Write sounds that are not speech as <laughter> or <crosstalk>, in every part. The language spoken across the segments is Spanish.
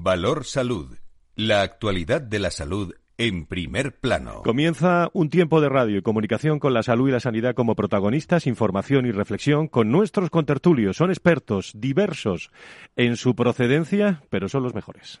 Valor Salud. La actualidad de la salud en primer plano. Comienza un tiempo de radio y comunicación con la salud y la sanidad como protagonistas, información y reflexión con nuestros contertulios. Son expertos diversos en su procedencia, pero son los mejores.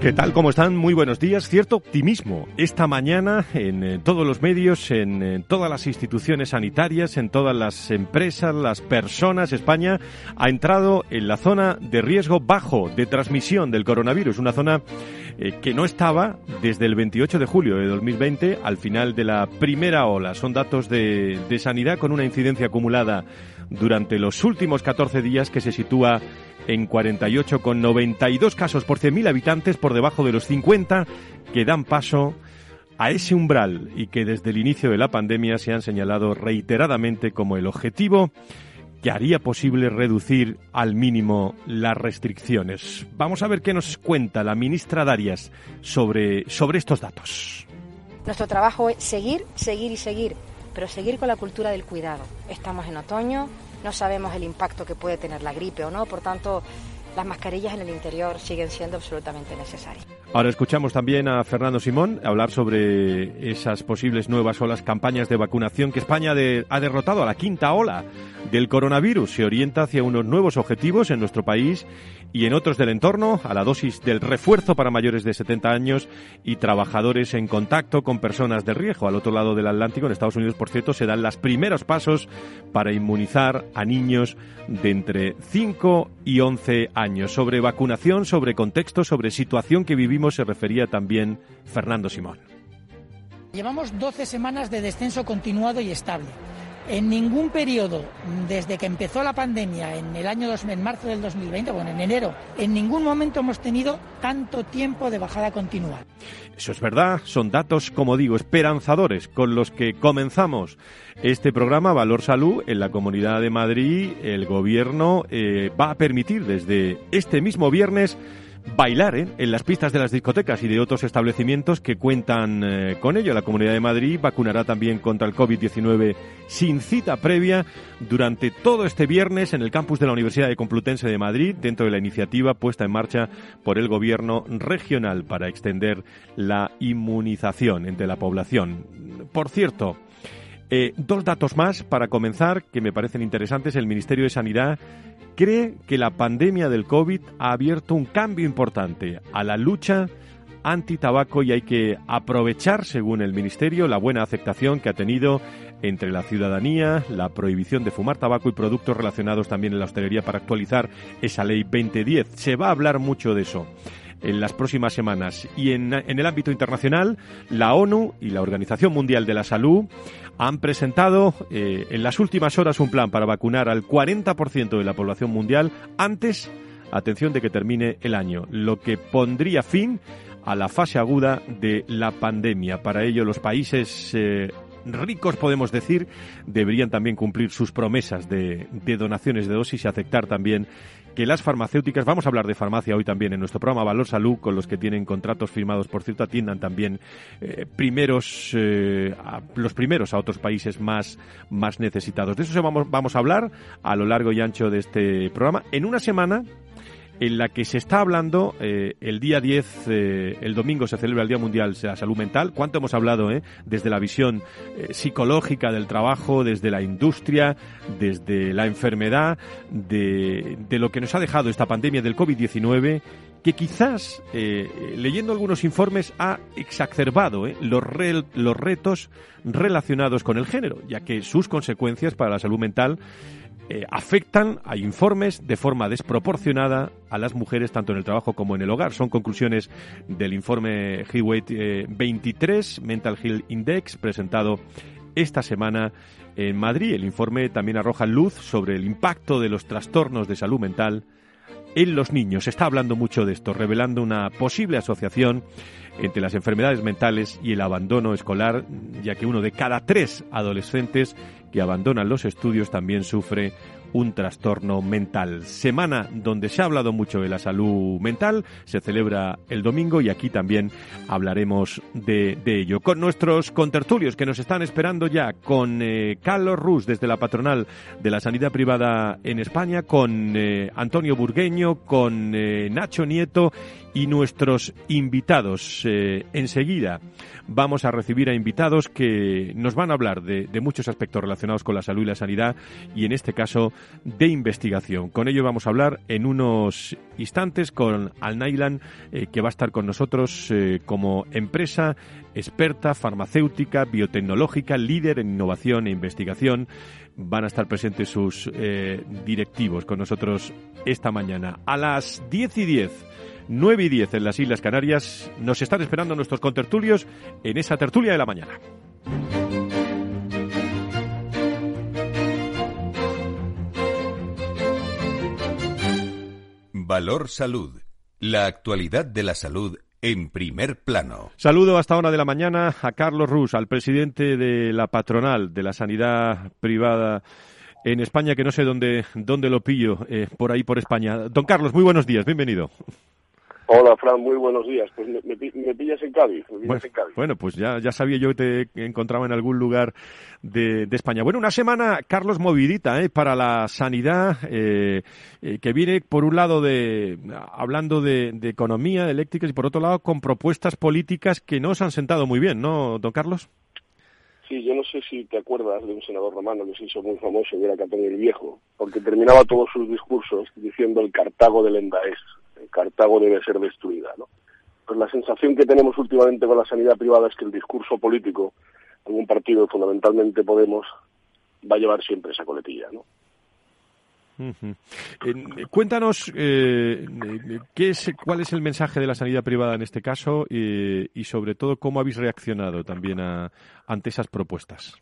¿Qué tal? ¿Cómo están? Muy buenos días. Cierto optimismo esta mañana en eh, todos los medios, en, en, todas las instituciones sanitarias, en todas las empresas, las personas. España ha entrado en la zona de riesgo bajo de transmisión del coronavirus, una zona eh, que no estaba desde el 28 de julio de 2020 al final de la primera ola. Son datos de, de sanidad con una incidencia acumulada durante los últimos 14 días que se sitúa en 48,92 casos por 100.000 habitantes por debajo de los 50 que dan paso a ese umbral y que desde el inicio de la pandemia se han señalado reiteradamente como el objetivo que haría posible reducir al mínimo las restricciones. Vamos a ver qué nos cuenta la ministra Darias sobre, sobre estos datos. Nuestro trabajo es seguir, seguir y seguir, pero seguir con la cultura del cuidado. Estamos en otoño, no sabemos el impacto que puede tener la gripe o no, por tanto, las mascarillas en el interior siguen siendo absolutamente necesarias. Ahora escuchamos también a Fernando Simón hablar sobre esas posibles nuevas olas, campañas de vacunación que España ha derrotado a la quinta ola del coronavirus. Se orienta hacia unos nuevos objetivos en nuestro país y en otros del entorno, a la dosis del refuerzo para mayores de 70 años y trabajadores en contacto con personas de riesgo. Al otro lado del Atlántico, en Estados Unidos, por cierto, se dan los primeros pasos para inmunizar a niños de entre 5 y 11 años. Sobre vacunación, sobre contexto, sobre situación que vivimos se refería también Fernando Simón. Llevamos 12 semanas de descenso continuado y estable. En ningún periodo, desde que empezó la pandemia en el año 2000, en marzo del 2020, bueno, en enero, en ningún momento hemos tenido tanto tiempo de bajada continua. Eso es verdad, son datos, como digo, esperanzadores con los que comenzamos este programa Valor Salud en la Comunidad de Madrid. El Gobierno eh, va a permitir desde este mismo viernes bailar ¿eh? en las pistas de las discotecas y de otros establecimientos que cuentan eh, con ello. La Comunidad de Madrid vacunará también contra el COVID-19 sin cita previa durante todo este viernes en el campus de la Universidad de Complutense de Madrid, dentro de la iniciativa puesta en marcha por el Gobierno regional para extender la inmunización entre la población. Por cierto, eh, dos datos más para comenzar que me parecen interesantes. El Ministerio de Sanidad cree que la pandemia del COVID ha abierto un cambio importante a la lucha anti-tabaco y hay que aprovechar, según el Ministerio, la buena aceptación que ha tenido entre la ciudadanía, la prohibición de fumar tabaco y productos relacionados también en la hostelería para actualizar esa ley 2010. Se va a hablar mucho de eso en las próximas semanas. Y en, en, el ámbito internacional, la ONU y la Organización Mundial de la Salud han presentado eh, en las últimas horas un plan para vacunar al 40% de la población mundial antes, atención, de que termine el año, lo que pondría fin a la fase aguda de la pandemia. Para ello, los países eh, ricos, podemos decir, deberían también cumplir sus promesas de, de donaciones de dosis y aceptar también que las farmacéuticas, vamos a hablar de farmacia hoy también en nuestro programa Valor Salud, con los que tienen contratos firmados, por cierto, atiendan también eh, primeros, eh, a, los primeros a otros países más, más necesitados. De eso vamos, vamos a hablar a lo largo y ancho de este programa. En una semana en la que se está hablando, eh, el día 10, eh, el domingo se celebra el Día Mundial de la Salud Mental. ¿Cuánto hemos hablado eh? desde la visión eh, psicológica del trabajo, desde la industria, desde la enfermedad, de, lo que nos ha dejado esta pandemia del COVID-19? que quizás, leyendo algunos informes, ha exacerbado los, re los retos relacionados con el género, ya que sus consecuencias para la salud mental eh, afectan, hay informes, de forma desproporcionada a las mujeres tanto en el trabajo como en el hogar. Son conclusiones del informe eh, 23, Mental Health Index, presentado esta semana en Madrid. El informe también arroja luz sobre el impacto de los trastornos de salud mental en los niños. Se está hablando mucho de esto, revelando una posible asociación entre las enfermedades mentales y el abandono escolar, ya que uno de cada tres adolescentes que abandonan los estudios también sufre un trastorno mental. Semana donde se ha hablado mucho de la salud mental, se celebra el domingo y aquí también hablaremos de, ello. Con nuestros contertulios que nos están esperando ya, con eh, Carlos Rus desde la patronal de la sanidad privada en España, con eh, Antonio Burgueño, con eh, Nacho Nieto y nuestros invitados. enseguida vamos a recibir a invitados que nos van a hablar de, muchos aspectos relacionados con la salud y la sanidad y en este caso de investigación. Con ello vamos a hablar en unos instantes con Al Nailan, eh, que va a estar con nosotros eh, como empresa experta farmacéutica, biotecnológica, líder en innovación e investigación. Van a estar presentes sus eh, directivos con nosotros esta mañana. A las 10 y 10 9 y 10 en las Islas Canarias. Nos están esperando nuestros contertulios en esa tertulia de la mañana. Valor Salud. La actualidad de la salud en primer plano. Saludo hasta hora de la mañana a Carlos Rus, al presidente de la patronal de la sanidad privada en España, que no sé dónde, dónde lo pillo, eh, por ahí por España. Don Carlos, muy buenos días, bienvenido. Hola, Fran, muy buenos días. Pues me, pillas en Cádiz. bueno, pues ya, ya sabía yo que te encontraba en algún lugar de, España. Bueno, una semana, Carlos, movidita ¿eh? para la sanidad, eh, eh, que viene, por un lado, de hablando de, de, economía, de eléctricas, y por otro lado, con propuestas políticas que no se han sentado muy bien, ¿no, don Carlos? Sí, yo no sé si te acuerdas de un senador romano que se hizo muy famoso, que era Catón el Viejo, porque terminaba todos sus discursos diciendo el Cartago del Endaés. Cartago debe ser destruida. ¿no? Pues la sensación que tenemos últimamente con la sanidad privada es que el discurso político, algún partido, fundamentalmente Podemos, va a llevar siempre esa coletilla. ¿no? cuéntanos eh, ¿qué es, cuál es el mensaje de la sanidad privada en este caso y sobre todo cómo habéis reaccionado también a, ante esas propuestas.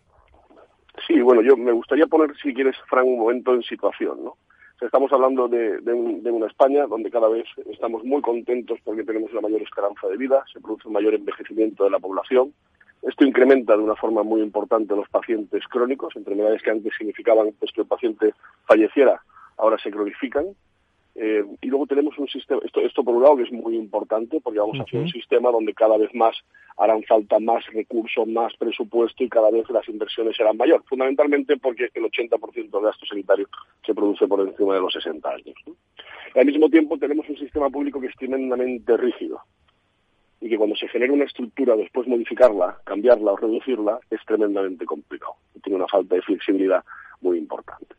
Sí, bueno, yo me gustaría poner, si quieres, Fran, un momento en situación, ¿no? Estamos hablando de, una España donde cada vez estamos muy contentos porque tenemos una mayor esperanza de vida, se produce un mayor envejecimiento de la población. Esto incrementa de una forma muy importante los pacientes crónicos, enfermedades que antes significaban pues, que el paciente falleciera, ahora se cronifican eh, y luego tenemos un sistema, esto, esto por un lado que es muy importante, porque vamos a hacer un sistema donde cada vez más harán falta más recursos, más presupuesto y cada vez las inversiones serán mayor, fundamentalmente porque el 80% del gasto sanitario se produce por encima de los 60 años. al mismo tiempo tenemos un sistema público que es tremendamente rígido y que cuando se genera una estructura, después modificarla, cambiarla o reducirla, es tremendamente complicado. Tiene una falta de flexibilidad muy importante.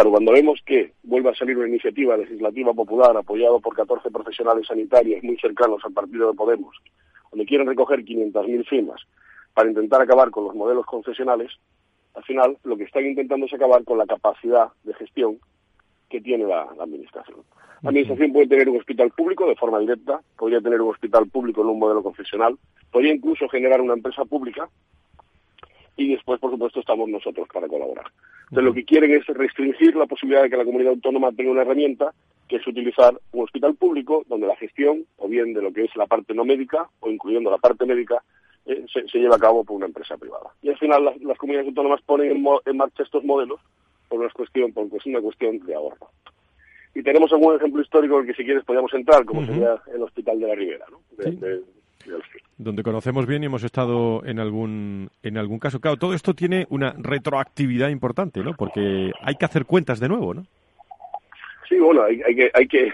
Pero cuando vemos que vuelve a salir una iniciativa legislativa popular apoyada por 14 profesionales sanitarios muy cercanos al partido de Podemos, donde quieren recoger 500.000 firmas para intentar acabar con los modelos concesionales, al final lo que están intentando es acabar con la capacidad de gestión que tiene la, Administración. La Administración puede tener un hospital público de forma directa, podría tener un hospital público en un modelo concesional, podría incluso generar una empresa pública y después, por supuesto, estamos nosotros para colaborar. Entonces, lo que quieren es restringir la posibilidad de que la comunidad autónoma tenga una herramienta que es utilizar un hospital público donde la gestión, o bien de lo que es la parte no médica, o incluyendo la parte médica, eh, se, lleva a cabo por una empresa privada. Y al final las, comunidades autónomas ponen en, marcha estos modelos por una cuestión, por una cuestión de ahorro. Y tenemos algún ejemplo histórico en el que si quieres podríamos entrar, como sería el Hospital de la Ribera, ¿no? Donde conocemos bien y hemos estado en algún en algún caso. Claro, todo esto tiene una retroactividad importante, ¿no? Porque hay que hacer cuentas de nuevo, ¿no? Sí, bueno, hay, que hay que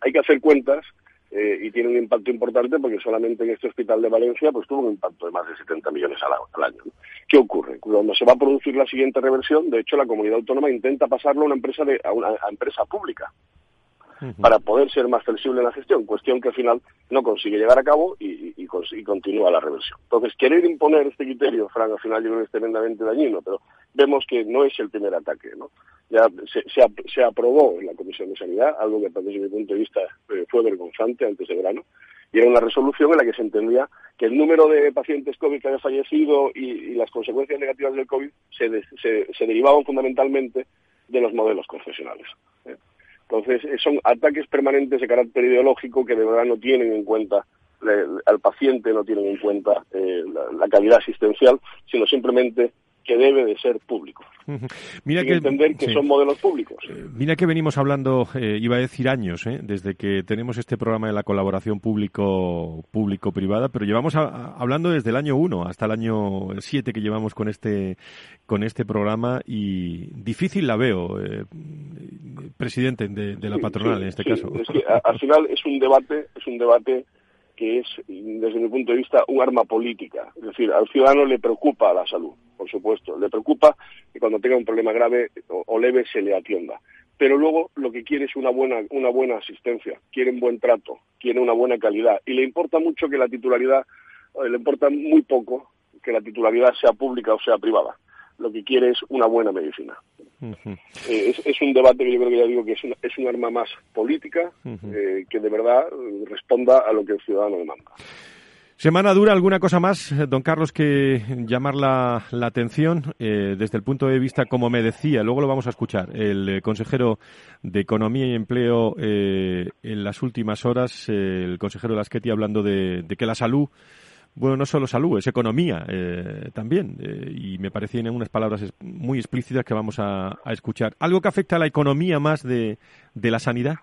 hay que hacer cuentas eh, y tiene un impacto importante porque solamente en este hospital de Valencia pues tuvo un impacto de más de 70 millones al, año. ¿Qué ocurre? Cuando se va a producir la siguiente reversión, de hecho la comunidad autónoma intenta pasarlo a una empresa de a una empresa pública para poder ser más flexible en la gestión, cuestión que al final no consigue llegar a cabo y, y, continúa la reversión. Entonces, querer imponer este criterio, Frank, al final yo creo que es tremendamente dañino, pero vemos que no es el primer ataque. ¿no? Ya se, se, aprobó en la Comisión de Sanidad, algo que desde mi punto de vista eh, fue vergonzante antes de verano, y era una resolución en la que se entendía que el número de pacientes COVID que había fallecido y, las consecuencias negativas del COVID se, se, se derivaban fundamentalmente de los modelos confesionales. ¿eh? Entonces, eh, son ataques permanentes de carácter ideológico que de verdad no tienen en cuenta al paciente, no tienen en cuenta eh, la, calidad asistencial, sino simplemente que debe de ser público. Mira que, entender que son modelos públicos. Eh, mira que venimos hablando, eh, iba a decir años, eh, desde que tenemos este programa de la colaboración público público-privada, pero llevamos hablando desde el año 1 hasta el año 7 que llevamos con este con este programa y difícil la veo, presidente de, la patronal en este caso. Es que al final es un debate, es un debate que es, desde mi punto de vista, un arma política. Es decir, al ciudadano le preocupa la salud, por supuesto. Le preocupa que cuando tenga un problema grave o, leve se le atienda. Pero luego lo que quiere es una buena, una buena asistencia, quiere un buen trato, quiere una buena calidad. Y le importa mucho que la titularidad, eh, le importa muy poco que la titularidad sea pública o sea privada lo que quiere es una buena medicina. Eh, es, un debate que yo creo que ya digo que es, es un arma más política eh, que de verdad responda a lo que el ciudadano demanda. Semana dura, ¿alguna cosa más, don Carlos, que llamar la, atención desde el punto de vista, como me decía, luego lo vamos a escuchar, el consejero de Economía y Empleo en las últimas horas, el consejero Lasqueti, hablando de que la salud bueno, no solo salud, es economía eh, también. Eh, y me parecían unas palabras muy explícitas que vamos a, escuchar. ¿Algo que afecta a la economía más de, la sanidad?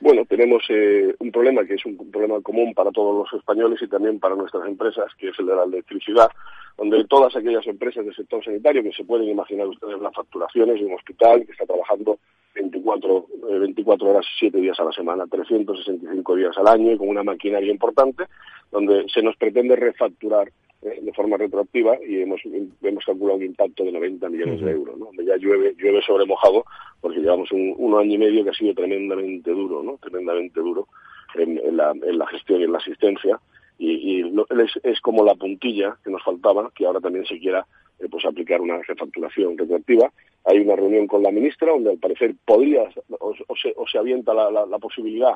Bueno, tenemos eh, un problema que es un problema común para todos los españoles y también para nuestras empresas, que es el de la electricidad, donde todas aquellas empresas del sector sanitario que se pueden imaginar ustedes las facturaciones de un hospital que está trabajando 24, 24 eh, horas, 7 días a la semana, 365 días al año con una maquinaria importante, donde se nos pretende refacturar eh, de forma retroactiva y hemos, hemos calculado un impacto de 90 millones de euros, ¿no? ya llueve, llueve sobre mojado porque llevamos un, año y medio que ha sido tremendamente duro, ¿no? tremendamente duro en, la, en la gestión y en la asistencia y, es, es, como la puntilla que nos faltaba, que ahora también se quiera eh, pues aplicar una refacturación retroactiva. Hay una reunión con la ministra donde al parecer podría o, se, o se, avienta la, la, posibilidad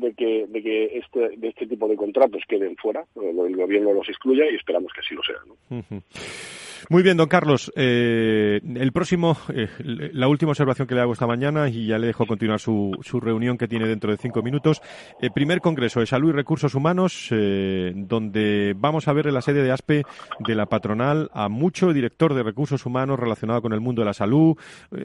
de que, de que este, de este tipo de contratos queden fuera, el gobierno los excluya y esperamos que así lo sea. ¿no? Muy bien, don Carlos. Eh, el próximo, eh, la última observación que le hago esta mañana y ya le dejo continuar su, su reunión que tiene dentro de cinco minutos. El primer Congreso de Salud y Recursos Humanos, eh, donde vamos a ver en la sede de ASPE de la patronal a mucho director de recursos humanos relacionado con el mundo de la salud.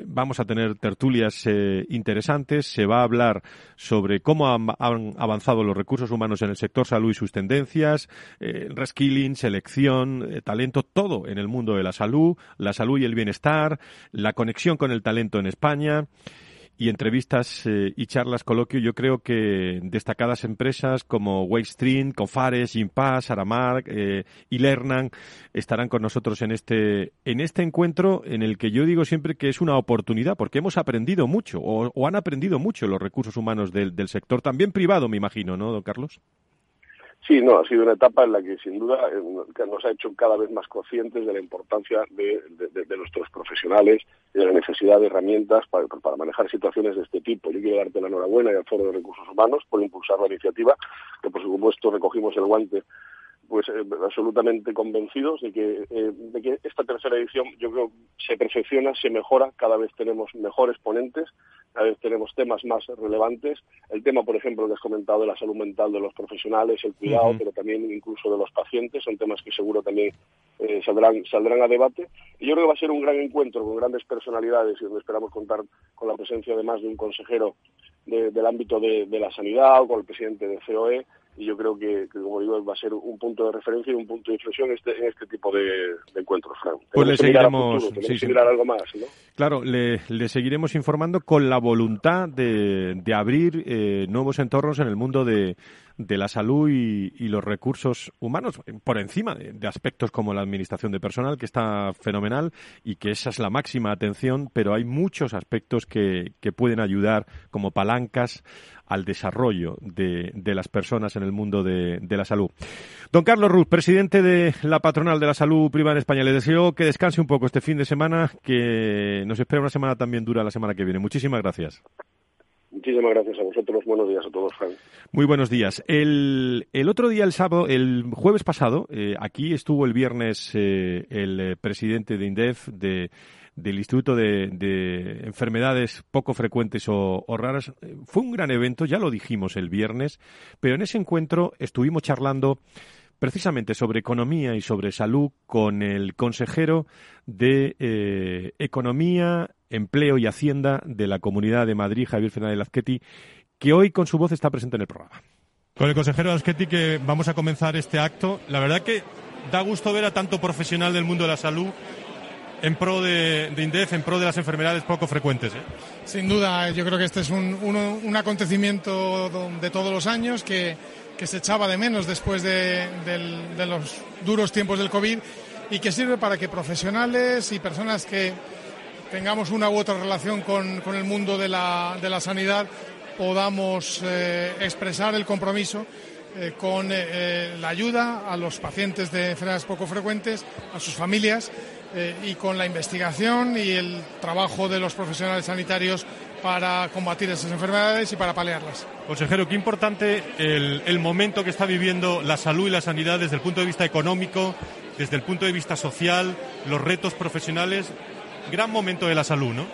vamos a tener tertulias interesantes. Se va a hablar sobre cómo han, avanzado los recursos humanos en el sector salud y sus tendencias, reskilling, selección, talento, todo en el mundo de la salud, la salud y el bienestar, la conexión con el talento en España y entrevistas eh, y charlas coloquio, yo creo que destacadas empresas como Wavestream, Cofares, Gimpass, Aramark eh, y Lernan estarán con nosotros en este, en este encuentro en el que yo digo siempre que es una oportunidad porque hemos aprendido mucho o, han aprendido mucho los recursos humanos del, del sector, también privado, me imagino, ¿no, don Carlos? Sí, no, ha sido una etapa en la que sin duda eh, nos ha hecho cada vez más conscientes de la importancia de, nuestros profesionales y de la necesidad de herramientas para, manejar situaciones de este tipo. Yo quiero darte la enhorabuena y al Foro de Recursos Humanos por impulsar la iniciativa, que por supuesto recogimos el guante pues eh, absolutamente convencidos de que, eh, de que esta tercera edición yo creo se perfecciona, se mejora, cada vez tenemos mejores ponentes, cada vez tenemos temas más relevantes. El tema, por ejemplo, que has comentado de la salud mental de los profesionales, el cuidado, pero también incluso de los pacientes, son temas que seguro también eh, saldrán, saldrán a debate. Y yo creo que va a ser un gran encuentro con grandes personalidades y donde esperamos contar con la presencia además de un consejero del ámbito de, de la sanidad o con el presidente de COE y yo creo que, como digo, va a ser un punto de referencia y un punto de inflexión este, en este tipo de, encuentros, Frank. Pues le seguiremos... algo más, ¿no? Claro, le, seguiremos informando con la voluntad de, de abrir eh, nuevos entornos en el mundo de, de la salud y, los recursos humanos, por encima de, aspectos como la administración de personal, que está fenomenal y que esa es la máxima atención, pero hay muchos aspectos que, que pueden ayudar como palancas al desarrollo de, de las personas en el mundo de, de, la salud. Don Carlos Ruz, presidente de la Patronal de la Salud Privada en España, le deseo que descanse un poco este fin de semana, que nos espera una semana también dura la semana que viene. Muchísimas gracias. Muchísimas gracias a vosotros. Buenos días a todos, Frank. Muy buenos días. El, el otro día, el sábado, el jueves pasado, eh, aquí estuvo el viernes eh, el eh, presidente de INDEF, de, del Instituto de, de Enfermedades Poco Frecuentes o, Raras. Fue un gran evento, ya lo dijimos el viernes, pero en ese encuentro estuvimos charlando precisamente sobre economía y sobre salud con el consejero de eh, Economía, Empleo y Hacienda de la Comunidad de Madrid, Javier Fernández Lazqueti, que hoy con su voz está presente en el programa. Con el consejero Lazqueti que vamos a comenzar este acto. La verdad que da gusto ver a tanto profesional del mundo de la salud en pro de, INDEF, en pro de las enfermedades poco frecuentes. ¿eh? Sin duda, yo creo que este es un, acontecimiento de todos los años que, se echaba de menos después de, los duros tiempos del COVID y que sirve para que profesionales y personas que tengamos una u otra relación con, el mundo de la, sanidad podamos eh, expresar el compromiso eh, con la ayuda a los pacientes de enfermedades poco frecuentes, a sus familias eh, y con la investigación y el trabajo de los profesionales sanitarios para combatir esas enfermedades y para paliarlas. Consejero, qué importante el, momento que está viviendo la salud y la sanidad desde el punto de vista económico, desde el punto de vista social, los retos profesionales. Gran momento de la salud, ¿no?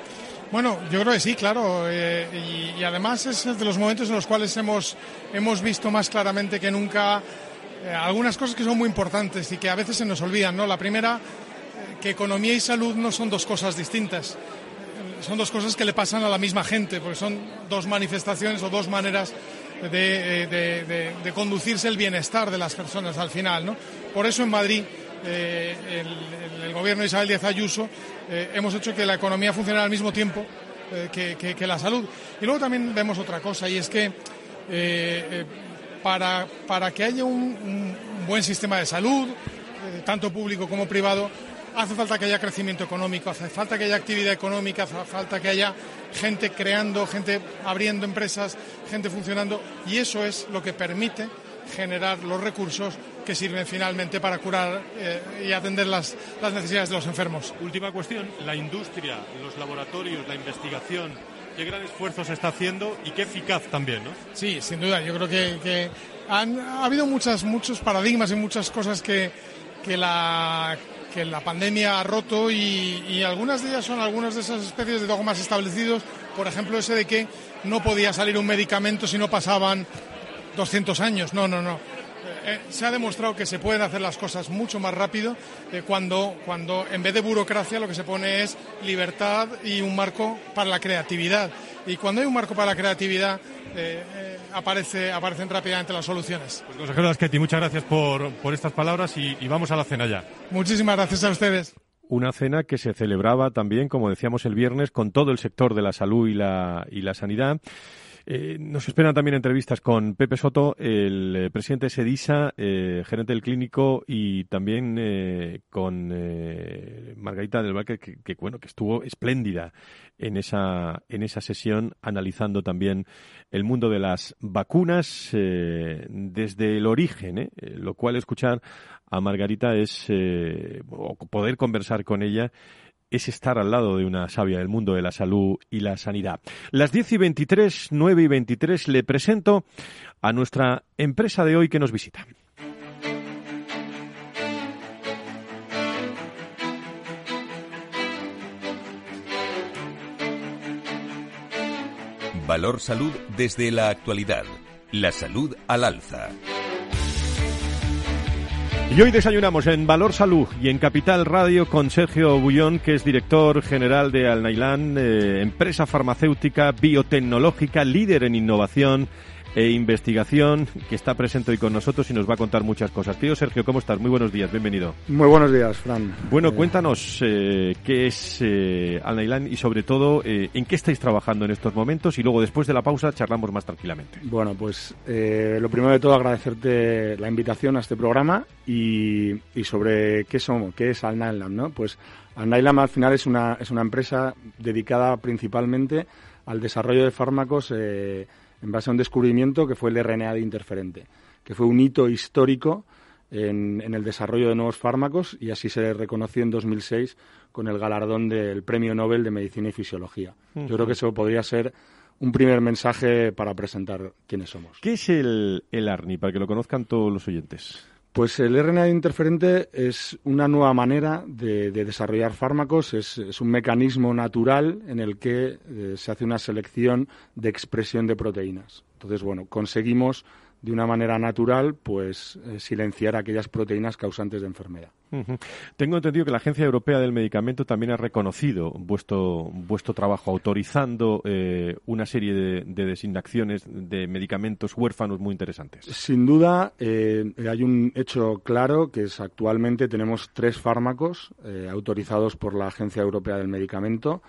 Bueno, yo creo que sí, claro. Eh, y, además es de los momentos en los cuales hemos, hemos visto más claramente que nunca eh, algunas cosas que son muy importantes y que a veces se nos olvidan. ¿no? La primera que economía y salud no son dos cosas distintas, son dos cosas que le pasan a la misma gente, porque son dos manifestaciones o dos maneras de, conducirse el bienestar de las personas al final. ¿no? Por eso en Madrid eh, el, gobierno de Isabel Díaz Ayuso eh, hemos hecho que la economía funcione al mismo tiempo eh, que, la salud. Y luego también vemos otra cosa, y es que para, para, que haya un buen sistema de salud, tanto público como privado, hace falta que haya crecimiento económico, hace falta que haya actividad económica, hace falta que haya gente creando, gente abriendo empresas, gente funcionando y eso es lo que permite generar los recursos que sirven finalmente para curar eh, y atender las, necesidades de los enfermos. Última cuestión, la industria, los laboratorios, la investigación, qué gran esfuerzo se está haciendo y qué eficaz también, ¿no? Sí, sin duda. Yo creo que, han, ha habido muchas, muchos paradigmas y muchas cosas que, que la que la pandemia ha roto y, algunas de ellas son algunas de esas especies de dogmas establecidos, por ejemplo ese de que no podía salir un medicamento si no pasaban 200 años. No, no, no. Eh, eh, se ha demostrado que se pueden hacer las cosas mucho más rápido eh, cuando, cuando en vez de burocracia lo que se pone es libertad y un marco para la creatividad. Y cuando hay un marco para la creatividad, aparece, aparecen rápidamente las soluciones. Pues, consejero muchas gracias por, por estas palabras y, vamos a la cena ya. Muchísimas gracias a ustedes. Una cena que se celebraba también, como decíamos el viernes, con todo el sector de la salud y la, y la sanidad. Eh, nos esperan también entrevistas con Pepe Soto, el eh, presidente de SEDISA, eh, gerente del clínico, y también con Margarita del Valle, que, bueno, que estuvo espléndida en esa, en esa sesión, analizando también el mundo de las vacunas desde el origen, lo cual escuchar a Margarita es poder conversar con ella es estar al lado de una sabia del mundo de la salud y la sanidad. Las 10 y 23, 9 y 23 le presento a nuestra empresa de hoy que nos visita. Valor Salud desde la actualidad. La salud al alza. Y hoy desayunamos en Valor Salud y en Capital Radio con Sergio Bullón, que es director general de Alnailán, eh, empresa farmacéutica biotecnológica, líder en innovación e investigación, que está presente hoy con nosotros y nos va a contar muchas cosas. Tío Sergio, ¿cómo estás? Muy buenos días, bienvenido. Muy buenos días, Fran. Bueno, eh, cuéntanos eh, qué es eh, y sobre todo eh, en qué estáis trabajando en estos momentos y luego después de la pausa charlamos más tranquilamente. Bueno, pues lo primero de todo agradecerte la invitación a este programa y, sobre qué somos, qué es Alnylam, ¿no? Pues Alnylam al final es una, es una empresa dedicada principalmente al desarrollo de fármacos en base a un descubrimiento que fue el RNA de interferente, que fue un hito histórico en, el desarrollo de nuevos fármacos y así se reconoció en 2006 con el galardón del Premio Nobel de Medicina y Fisiología. Yo creo que eso podría ser un primer mensaje para presentar quiénes somos. ¿Qué es el, el ARNI, para que lo conozcan todos los oyentes? Pues el RNA interferente es una nueva manera de, desarrollar fármacos, es, un mecanismo natural en el que eh, se hace una selección de expresión de proteínas. Entonces, bueno, conseguimos de una manera natural, pues eh, silenciar aquellas proteínas causantes de enfermedad. Tengo entendido que la Agencia Europea del Medicamento también ha reconocido vuestro, vuestro trabajo, autorizando eh, una serie de, designaciones de medicamentos huérfanos muy interesantes. Sin duda, eh, hay un hecho claro que es actualmente tenemos tres fármacos autorizados por la Agencia Europea del Medicamento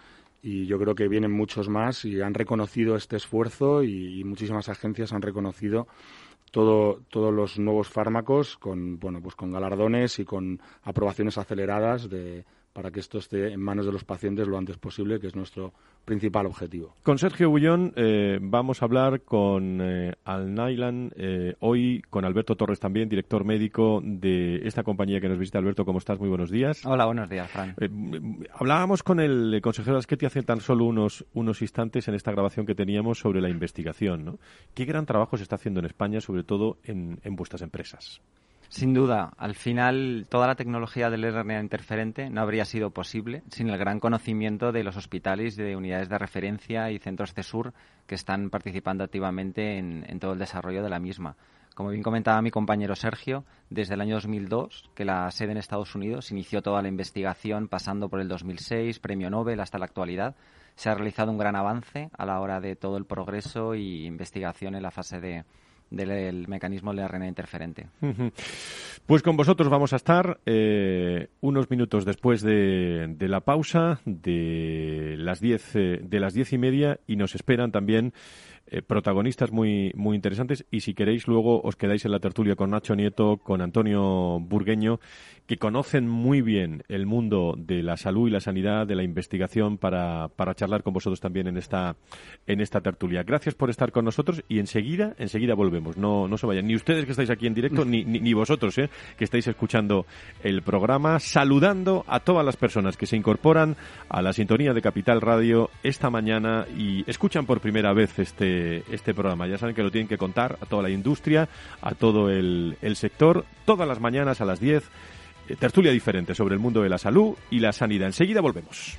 y yo creo que vienen muchos más y han reconocido este esfuerzo y, muchísimas agencias han reconocido todo, todos los nuevos fármacos con bueno pues con galardones y con aprobaciones aceleradas de para que esto esté en manos de los pacientes lo antes posible, que es nuestro principal objetivo. Con Sergio Bullón eh, vamos a hablar con eh, Al Nylan, eh, hoy con Alberto Torres también, director médico de esta compañía que nos visita. Alberto, ¿cómo estás? Muy buenos días. Hola, buenos días, Fran. hablábamos con el consejero Asqueti hace tan solo unos, unos instantes en esta grabación que teníamos sobre la investigación. ¿no? ¿Qué gran trabajo se está haciendo en España, sobre todo en, en vuestras empresas? Sin duda, al final toda la tecnología del RNA interferente no habría sido posible sin el gran conocimiento de los hospitales, de unidades de referencia y centros CESUR que están participando activamente en, todo el desarrollo de la misma. Como bien comentaba mi compañero Sergio, desde el año 2002, que la sede en Estados Unidos inició toda la investigación, pasando por el 2006, Premio Nobel, hasta la actualidad, se ha realizado un gran avance a la hora de todo el progreso y investigación en la fase de, del mecanismo de RNA interferente. Pues con vosotros vamos a estar eh, unos minutos después de, la pausa de las diez eh, de las diez y media y nos esperan también eh, protagonistas muy, muy interesantes y si queréis luego os quedáis en la tertulia con Nacho Nieto, con Antonio Burgueño, que conocen muy bien el mundo de la salud y la sanidad, de la investigación, para, para charlar con vosotros también en esta, en esta tertulia. Gracias por estar con nosotros y enseguida, enseguida volvemos. No, no se vayan. Ni ustedes que estáis aquí en directo, ni, ni, vosotros eh, que estáis escuchando el programa, saludando a todas las personas que se incorporan a la sintonía de Capital Radio esta mañana y escuchan por primera vez este este, programa. Ya saben que lo tienen que contar a toda la industria, a todo el, el sector, todas las mañanas a las 10, eh, tertulia diferente sobre el mundo de la salud y la sanidad. Enseguida volvemos.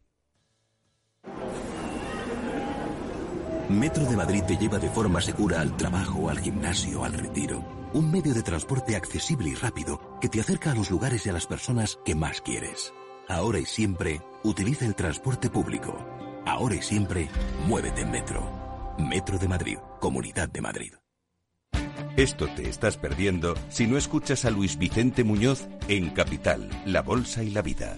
Metro de Madrid te lleva de forma segura al trabajo, al gimnasio, al retiro. Un medio de transporte accesible y rápido que te acerca a los lugares y a las personas que más quieres. Ahora y siempre, utiliza el transporte público. Ahora y siempre, muévete en Metro. Metro de Madrid, Comunidad de Madrid. Esto te estás perdiendo si no escuchas a Luis Vicente Muñoz en Capital, La Bolsa y la Vida.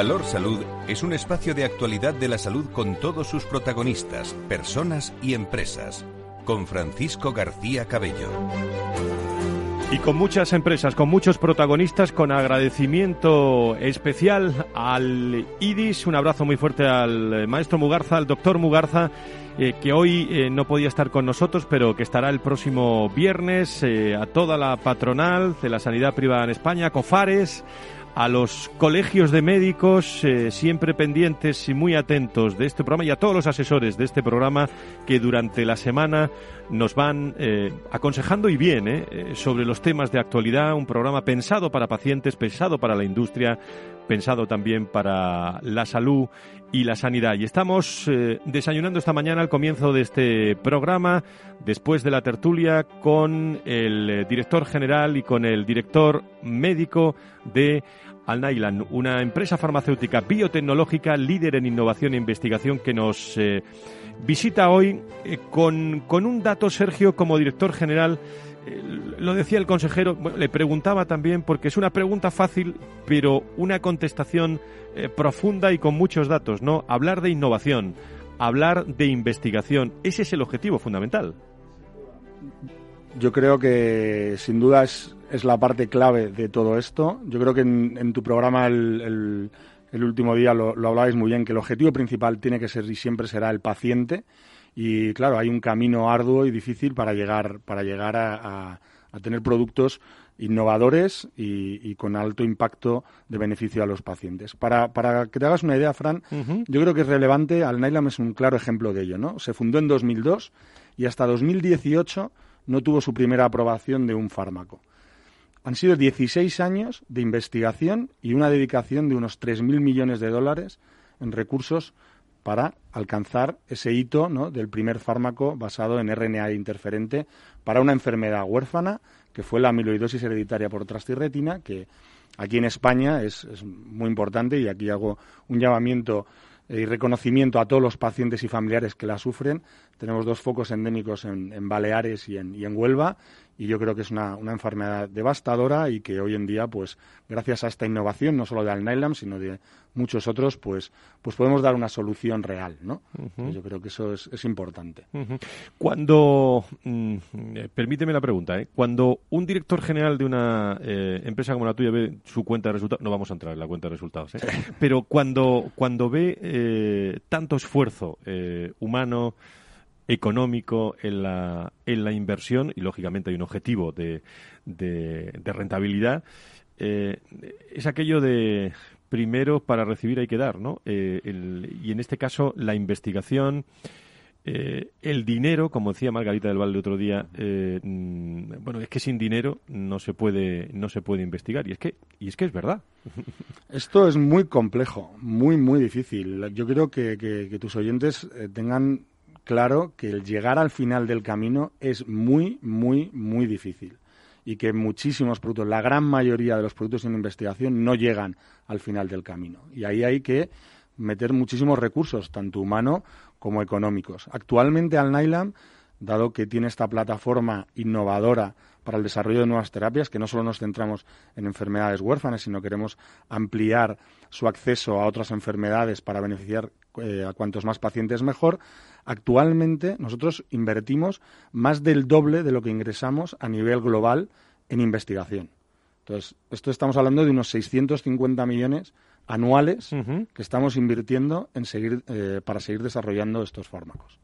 Valor Salud es un espacio de actualidad de la salud con todos sus protagonistas, personas y empresas. Con Francisco García Cabello. Y con muchas empresas, con muchos protagonistas, con agradecimiento especial al IDIS, un abrazo muy fuerte al maestro Mugarza, al doctor Mugarza, eh, que hoy eh, no podía estar con nosotros, pero que estará el próximo viernes, eh, a toda la patronal de la sanidad privada en España, COFARES, a los colegios de médicos eh, siempre pendientes y muy atentos de este programa y a todos los asesores de este programa que durante la semana nos van eh, aconsejando y bien eh, sobre los temas de actualidad, un programa pensado para pacientes, pensado para la industria, pensado también para la salud y la sanidad. Y estamos desayunando esta mañana al comienzo de este programa, después de la tertulia, con el director general y con el director médico de Alnylam, una empresa farmacéutica biotecnológica líder en innovación e investigación que nos eh, visita hoy eh, con, con, un dato, Sergio, como director general. Eh, lo decía el consejero, le preguntaba también, porque es una pregunta fácil, pero una contestación profunda y con muchos datos, ¿no? Hablar de innovación, hablar de investigación, ese es el objetivo fundamental. Yo creo que sin duda es es la parte clave de todo esto. Yo creo que en, tu programa el, último día lo, lo, hablabais muy bien, que el objetivo principal tiene que ser y siempre será el paciente. Y claro, hay un camino arduo y difícil para llegar, para llegar a, tener productos innovadores y, con alto impacto de beneficio a los pacientes. Para, para que te hagas una idea, Fran, yo creo que es relevante, Alnylam es un claro ejemplo de ello. ¿no? Se fundó en 2002 y hasta 2018 no tuvo su primera aprobación de un fármaco. Han sido 16 años de investigación y una dedicación de unos 3.000 millones de dólares en recursos para alcanzar ese hito del primer fármaco basado en RNA interferente para una enfermedad huérfana que fue la amiloidosis hereditaria por trastirretina, que aquí en España es, muy importante y aquí hago un llamamiento y reconocimiento a todos los pacientes y familiares que la sufren. Tenemos dos focos endémicos en, Baleares y en Huelva y yo creo que es una, una, enfermedad devastadora y que hoy en día, pues, gracias a esta innovación, no solo de Alnylam, sino de muchos otros, pues, pues podemos dar una solución real, ¿no? Yo creo que eso es, es importante. Cuando, mm, eh, permíteme la pregunta, ¿eh? Cuando un director general de una eh, empresa como la tuya ve su cuenta de resultados, no vamos a entrar en la cuenta de resultados, ¿eh? pero cuando, cuando ve tanto esfuerzo humano, económico en la, en la inversión y lógicamente hay un objetivo de, de, rentabilidad, eh, es aquello de primero para recibir hay que dar, ¿no? Eh, y en este caso la investigación, eh, el dinero, como decía Margarita del Valle el otro día, mm, bueno, es que sin dinero no se puede no se puede investigar y es que y es que es verdad. <laughs> Esto es muy complejo, muy muy difícil. Yo creo que, que tus oyentes tengan claro que el llegar al final del camino es muy, muy, muy difícil y que muchísimos productos, la gran mayoría de los productos en investigación no llegan al final del camino. Y ahí hay que meter muchísimos recursos, tanto humanos como económicos. Actualmente Alnylam, dado que tiene esta plataforma innovadora para el desarrollo de nuevas terapias, que no solo nos centramos en enfermedades huérfanas, sino queremos ampliar su acceso a otras enfermedades para beneficiar eh, a cuantos más pacientes mejor, Actualmente nosotros invertimos más del doble de lo que ingresamos a nivel global en investigación. Entonces, esto estamos hablando de unos 650 millones anuales que estamos invirtiendo en seguir, eh, para seguir desarrollando estos fármacos.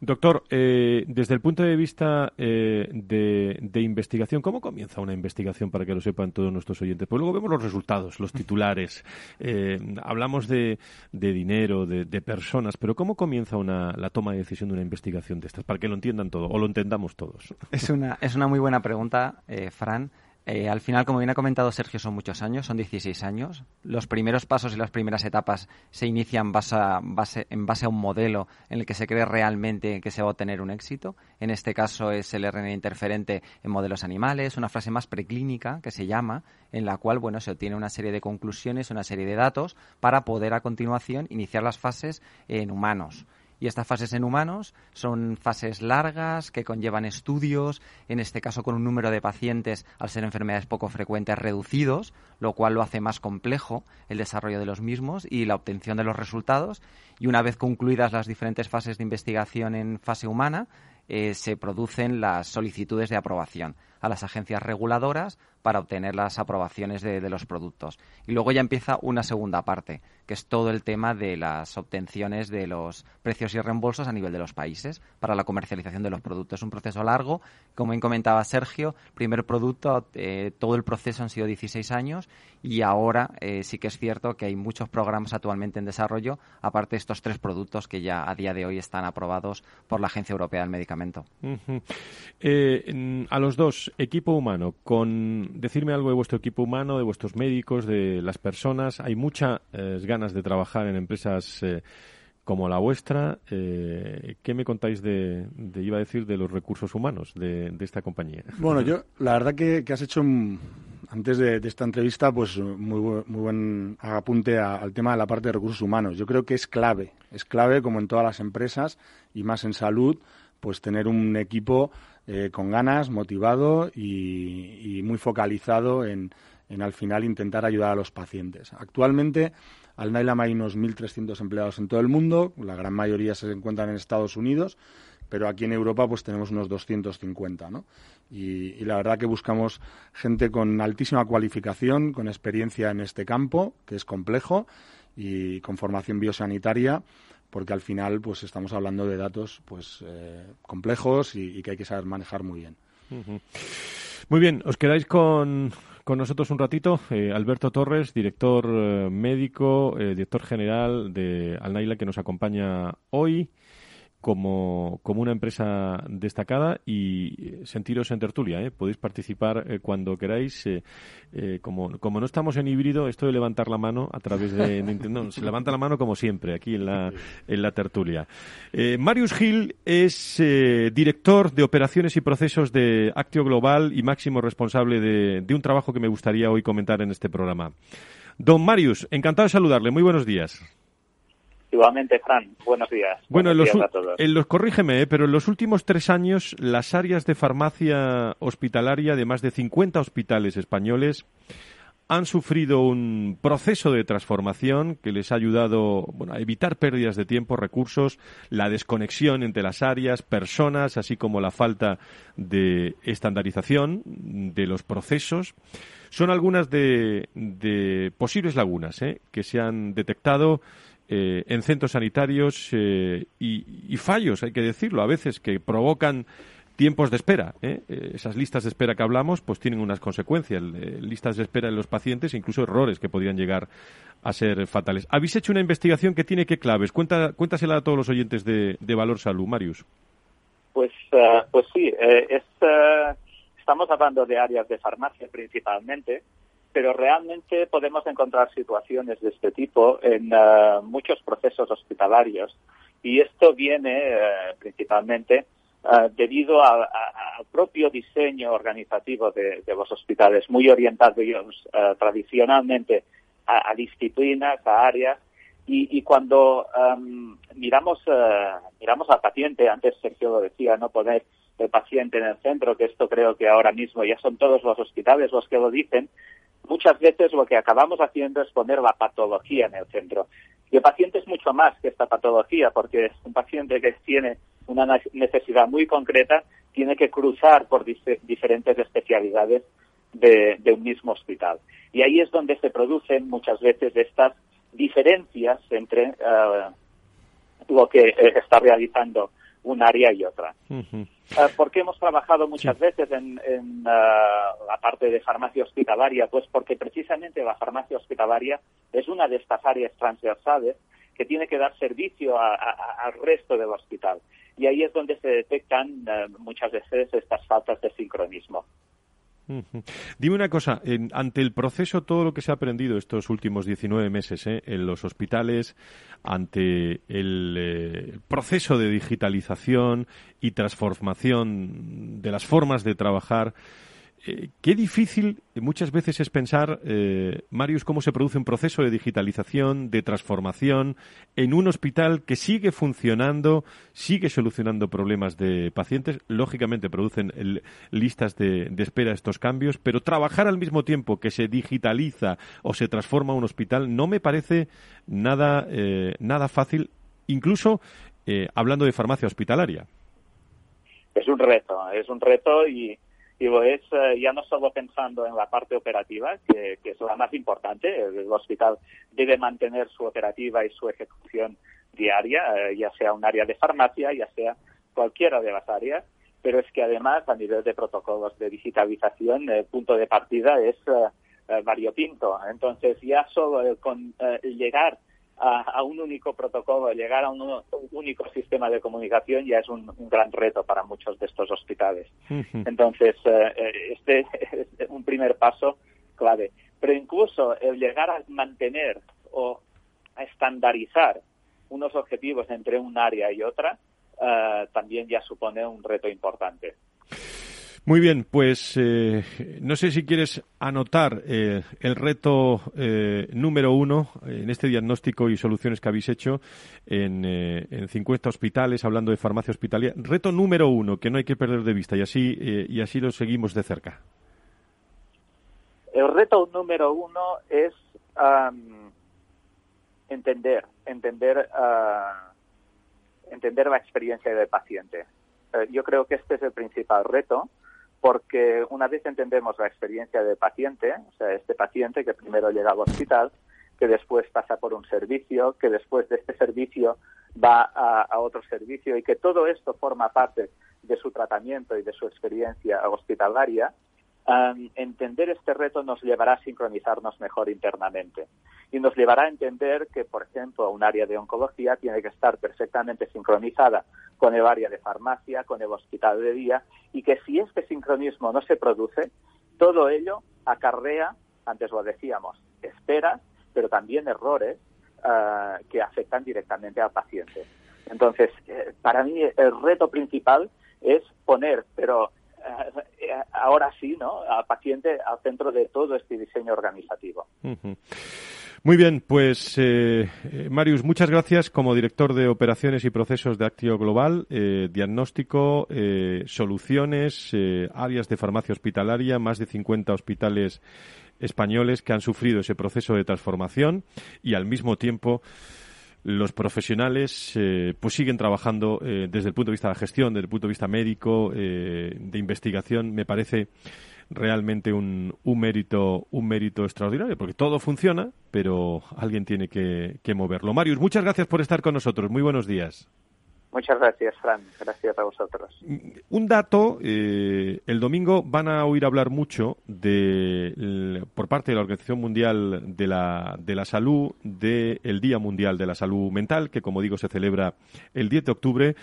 Doctor, eh, desde el punto de vista eh, de, investigación, ¿cómo comienza una investigación para que lo sepan todos nuestros oyentes? Pues luego vemos los resultados, los titulares, eh, hablamos de, dinero, de, personas, pero ¿cómo comienza una, la toma de decisión de una investigación de estas? Para que lo entiendan todo o lo entendamos todos. Es una, es una muy buena pregunta, Fran. Eh, al final, como bien ha comentado Sergio, son muchos años, son 16 años. Los primeros pasos y las primeras etapas se inician en base a un modelo en el que se cree realmente que se va a obtener un éxito. En este caso es el RNA interferente en modelos animales, una frase más preclínica que se llama, en la cual bueno, se obtiene una serie de conclusiones, una serie de datos para poder a continuación iniciar las fases en humanos. Y estas fases en humanos son fases largas que conllevan estudios, en este caso con un número de pacientes, al ser enfermedades poco frecuentes, reducidos, lo cual lo hace más complejo el desarrollo de los mismos y la obtención de los resultados. Y una vez concluidas las diferentes fases de investigación en fase humana, eh, se producen las solicitudes de aprobación a las agencias reguladoras para obtener las aprobaciones de, los productos. Y luego ya empieza una segunda parte, que es todo el tema de las obtenciones de los precios y reembolsos a nivel de los países para la comercialización de los productos. Es un proceso largo, como bien comentaba Sergio, primer producto, eh, todo el proceso han sido 16 años y ahora eh, sí que es cierto que hay muchos programas actualmente en desarrollo, aparte de estos tres productos que ya a día de hoy están aprobados por la Agencia Europea del Medicamento. Eh, a los dos, equipo humano, con decirme algo de vuestro equipo humano, de vuestros médicos, de las personas. Hay muchas eh, ganas de trabajar en empresas eh, como la vuestra. Eh, ¿Qué me contáis de, iba a decir, de los recursos humanos de, esta compañía? Bueno, <laughs> yo, la verdad que, has hecho, antes de, esta entrevista, pues muy, muy buen apunte al tema de la parte de recursos humanos. Yo creo que es clave, es clave, como en todas las empresas, y más en salud, pues tener un equipo eh, con ganas, motivado y, muy focalizado en, al final intentar ayudar a los pacientes. Actualmente, al Nylam hay unos 1.300 empleados en todo el mundo, la gran mayoría se encuentran en Estados Unidos, pero aquí en Europa pues tenemos unos 250, ¿no? Y, y, la verdad que buscamos gente con altísima cualificación, con experiencia en este campo, que es complejo, y con formación biosanitaria porque al final pues estamos hablando de datos pues eh, complejos y, que hay que saber manejar muy bien. Muy bien, os quedáis con, con nosotros un ratito. Eh, Alberto Torres, director eh, médico, director general de Alnaila, que nos acompaña hoy como, como una empresa destacada y sentiros en tertulia. ¿eh? Podéis participar eh, cuando queráis. Eh, eh, como, como no estamos en híbrido, esto de levantar la mano a través de, <laughs> Nintendo, se levanta la mano como siempre aquí en la, en la tertulia. Marius Gil es director de operaciones y procesos de Actio Global y máximo responsable de, de un trabajo que me gustaría hoy comentar en este programa. Don Marius, encantado de saludarle. Muy buenos días. Igualmente, Fran, buenos días. Bueno, en los, En los, corrígeme, eh, pero en los últimos tres años las áreas de farmacia hospitalaria de más de 50 hospitales españoles han sufrido un proceso de transformación que les ha ayudado a evitar pérdidas de tiempo, recursos, la desconexión entre las áreas, personas, así como la falta de estandarización de los procesos. Son algunas de, posibles lagunas eh, que se han detectado eh, en centros sanitarios eh, y, fallos, hay que decirlo, a veces que provocan tiempos de espera. ¿eh? esas listas de espera que hablamos, pues tienen unas consecuencias, listas de espera en los pacientes, incluso errores que podrían llegar a ser fatales. Habéis hecho una investigación que tiene qué claves. Cuenta, cuéntasela a todos los oyentes de, Valor Salud, Marius. Pues, pues sí, estamos hablando de áreas de farmacia principalmente pero realmente podemos encontrar situaciones de este tipo en eh, muchos procesos hospitalarios. Y esto viene eh, principalmente eh, debido al propio diseño organizativo de, los hospitales, muy orientados tradicionalmente a, disciplinas, a áreas, y, cuando em, miramos miramos al paciente, antes Sergio lo decía, no poner el paciente en el centro, que esto creo que ahora mismo ya son todos los hospitales los que lo dicen, muchas veces lo que acabamos haciendo es poner la patología en el centro. Y el paciente es mucho más que esta patología, porque es un paciente que tiene una necesidad muy concreta, tiene que cruzar por diferentes especialidades de, un mismo hospital. Y ahí es donde se producen muchas veces estas diferencias entre eh, lo que eh, está realizando un área y otra. Ah, porque hemos trabajado muchas veces en, ah, la parte de farmacia hospitalaria? Pues porque precisamente la farmacia hospitalaria es una de estas áreas transversales que tiene que dar servicio al resto del hospital. Y ahí es donde se detectan ah, muchas veces estas faltas de sincronismo. Dime una cosa, ante el proceso, todo lo que se ha aprendido estos últimos 19 meses ¿eh? en los hospitales, ante el, eh, proceso de digitalización y transformación de las formas de trabajar, Eh, qué difícil muchas veces es pensar, eh, Marius, cómo se produce un proceso de digitalización, de transformación en un hospital que sigue funcionando, sigue solucionando problemas de pacientes. Lógicamente producen listas de, espera estos cambios, pero trabajar al mismo tiempo que se digitaliza o se transforma un hospital no me parece nada, eh, nada fácil, incluso hablando de farmacia hospitalaria. Es un reto, es un reto y y es eh, ya no solo pensando en la parte operativa, que, es la más importante, el hospital debe mantener su operativa y su ejecución diaria, eh, ya sea un área de farmacia, ya sea cualquiera de las áreas, pero es que además a nivel de protocolos de digitalización el punto de partida es eh, variopinto. Entonces ya solo con llegar a, un único protocolo, llegar a un, único sistema de comunicación ya es un, gran reto para muchos de estos hospitales. Entonces, eh, eh, este <laughs> es un primer paso clave. Pero incluso el llegar a mantener o a estandarizar unos objetivos entre un área y otra eh, también ya supone un reto importante. Muy bien, pues eh, no sé si quieres anotar eh, el reto eh, número uno en este diagnóstico y soluciones que habéis hecho en, en 50 hospitales, hablando de farmacia hospitalaria. Reto número uno, que no hay que perder de vista y así, y así lo seguimos de cerca. El reto número uno es entender, entender, ah, entender la experiencia del paciente. yo creo que este es el principal reto porque una vez entendemos la experiencia del paciente, o sea, este paciente que primero llega al hospital, que después pasa por un servicio, que después de este servicio va a, otro servicio y que todo esto forma parte de su tratamiento y de su experiencia hospitalaria, entender este reto nos llevará a sincronizarnos mejor internamente y nos llevará a entender que, por ejemplo, un área de oncología tiene que estar perfectamente sincronizada con el área de farmacia, con el hospital de día y que si este sincronismo no se produce, todo ello acarrea, antes lo decíamos, esperas, pero también errores ah, que afectan directamente al paciente. Entonces, eh, para mí el reto principal es poner, pero ahora sí, ¿no? Paciente al centro de todo este diseño organizativo. Muy bien, pues eh, Marius, muchas gracias como director de operaciones y procesos de Actio Global, eh, diagnóstico, soluciones, áreas de farmacia hospitalaria, más de 50 hospitales españoles que han sufrido ese proceso de transformación y al mismo tiempo los profesionales eh, pues siguen trabajando eh, desde el punto de vista de la gestión, desde el punto de vista médico, eh, de investigación, me parece realmente un, un, mérito un mérito extraordinario porque todo funciona pero alguien tiene que, que moverlo. Marius, muchas gracias por estar con nosotros. Muy buenos días. Muchas gracias, Fran. Gracias a vosotros. Un dato, eh, el domingo van a oír hablar mucho de, por parte de la Organización Mundial de la, de la Salud del Día Mundial de la Salud Mental, que como digo se celebra el 10 de octubre.